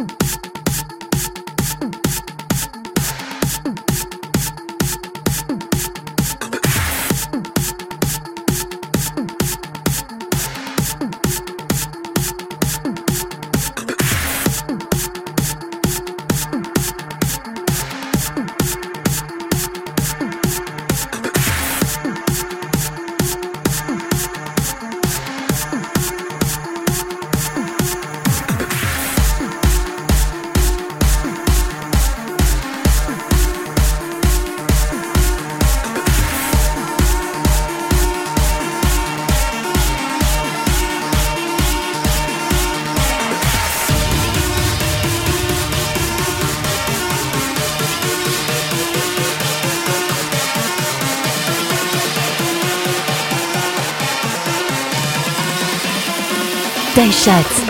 Mm. Shots.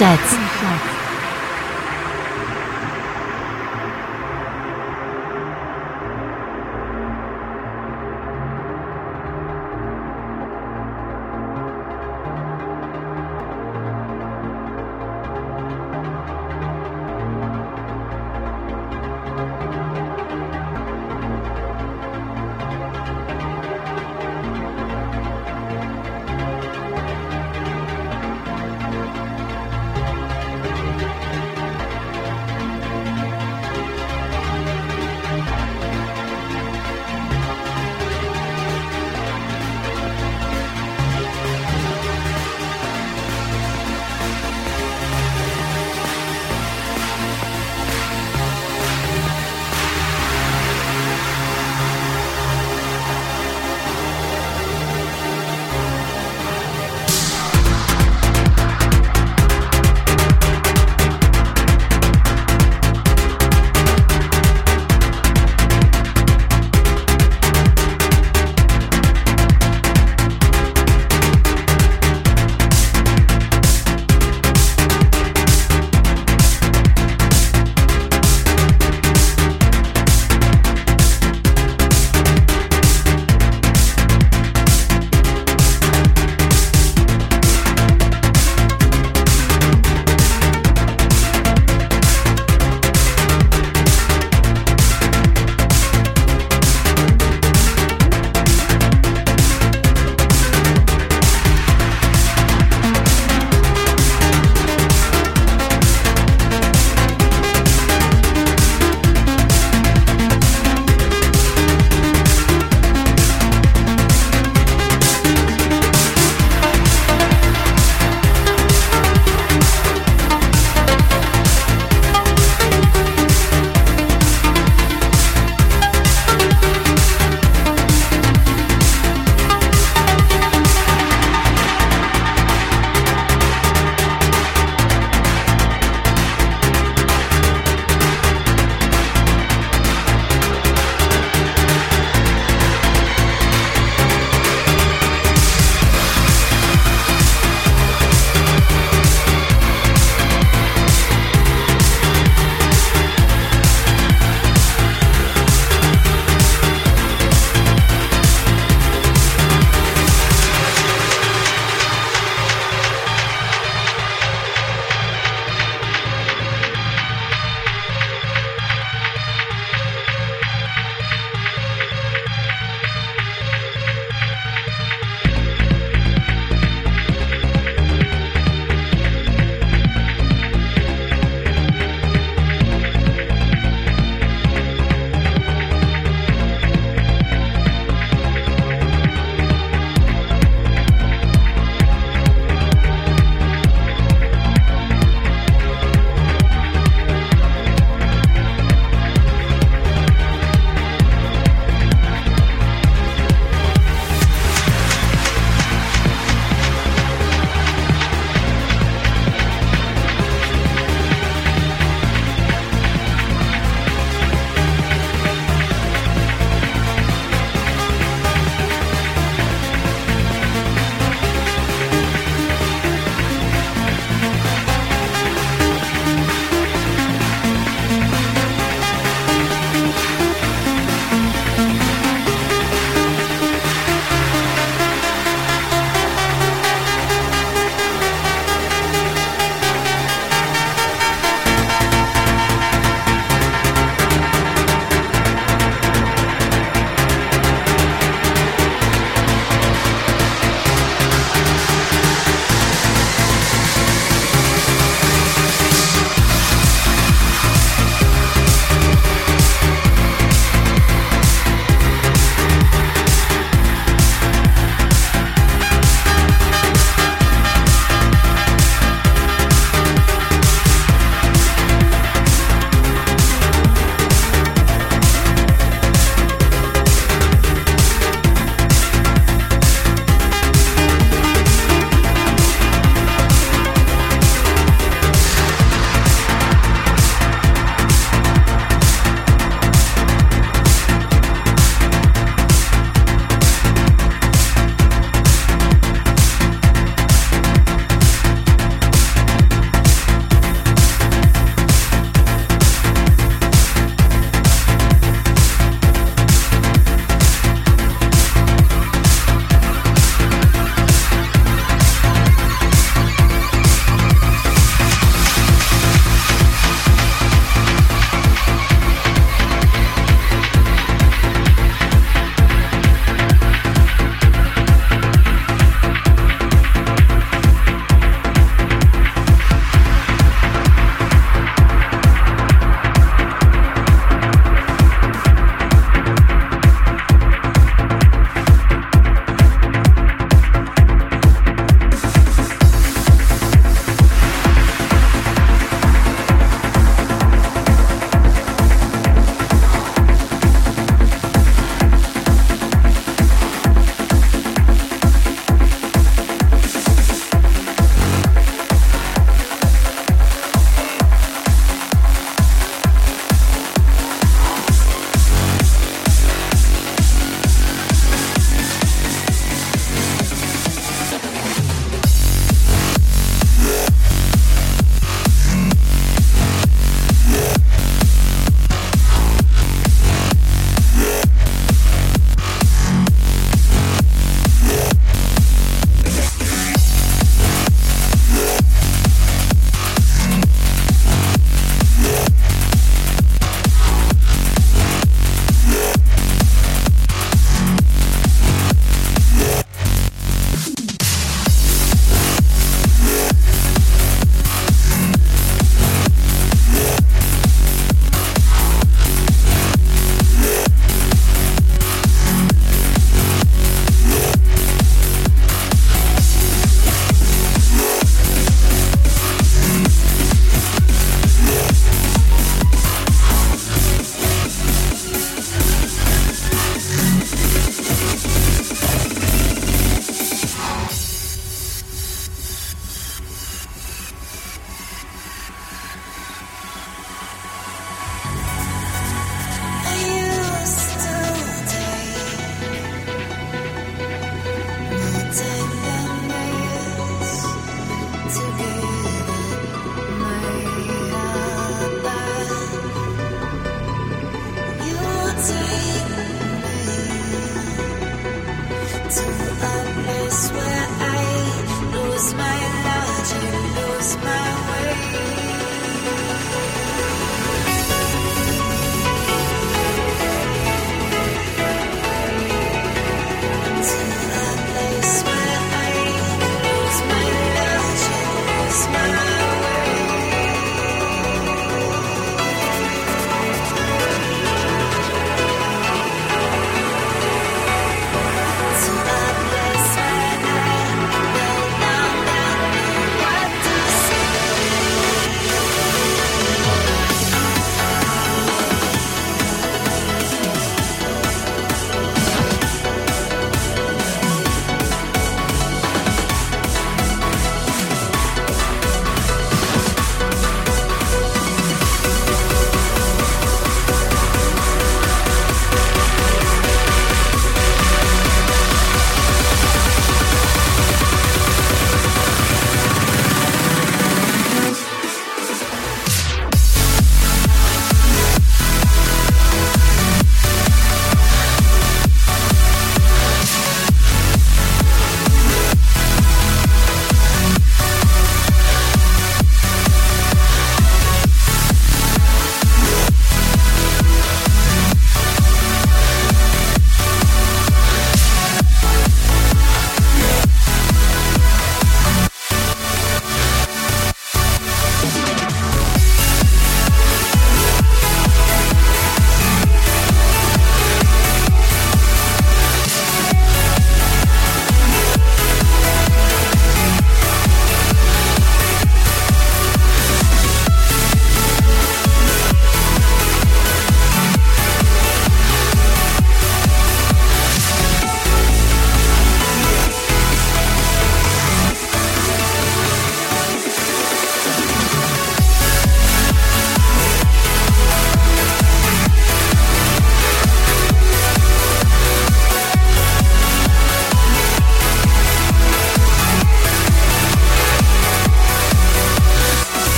дышать.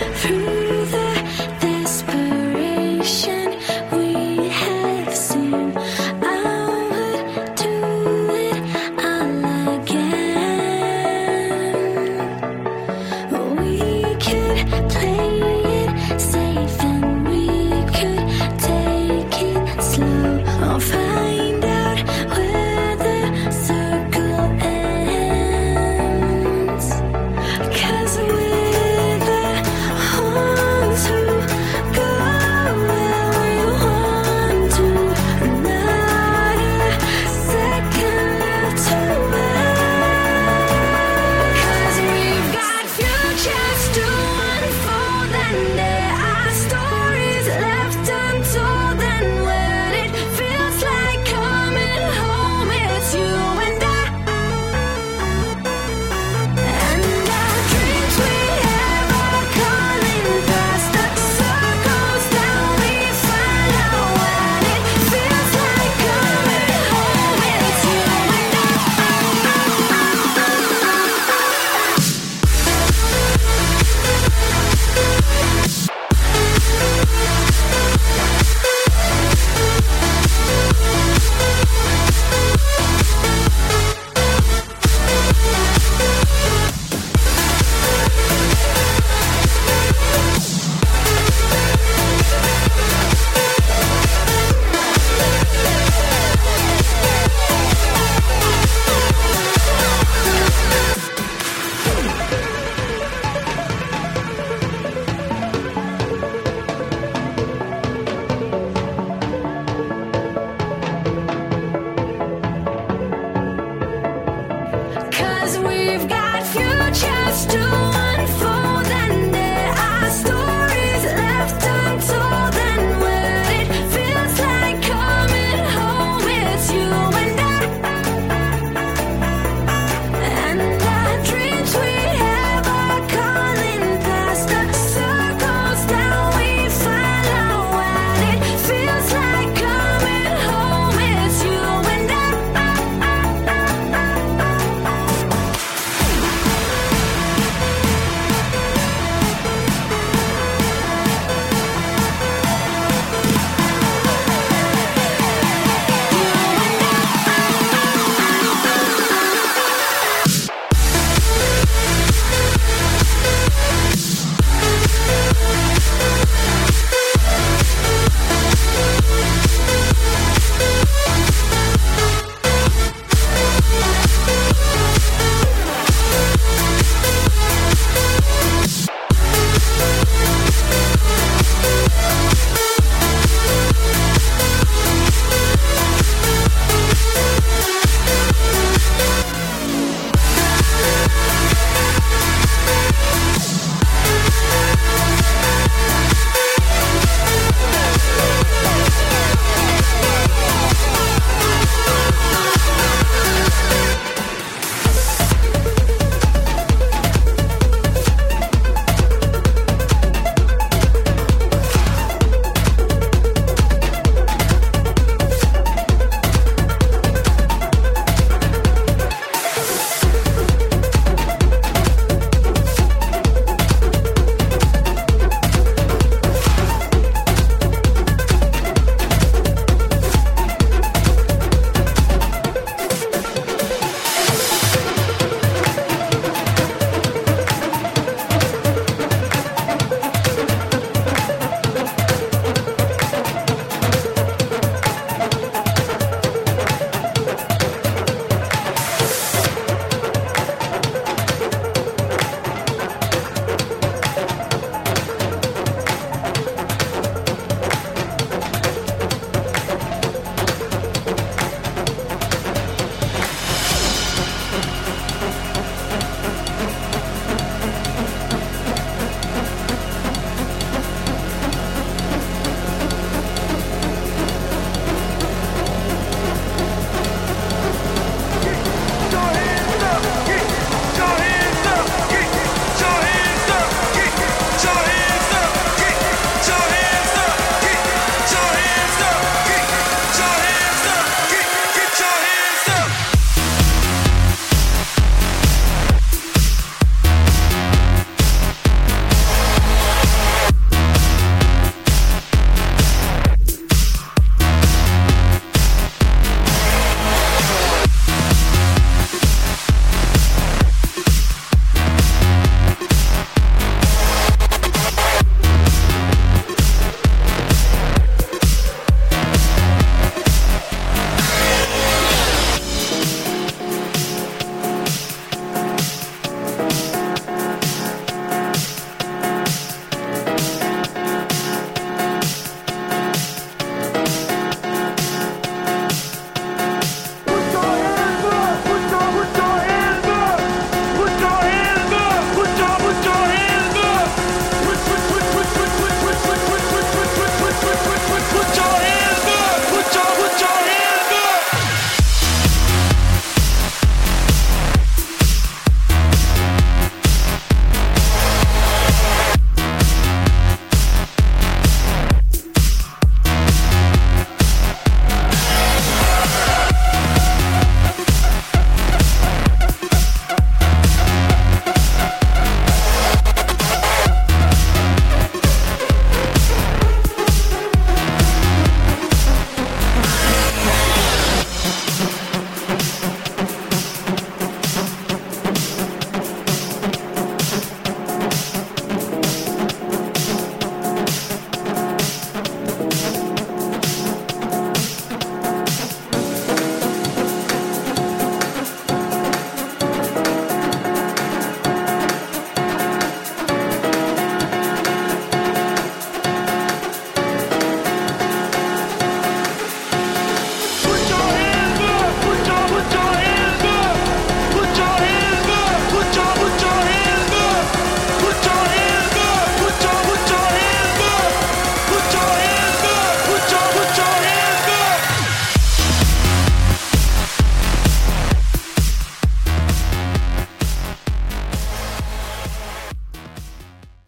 Through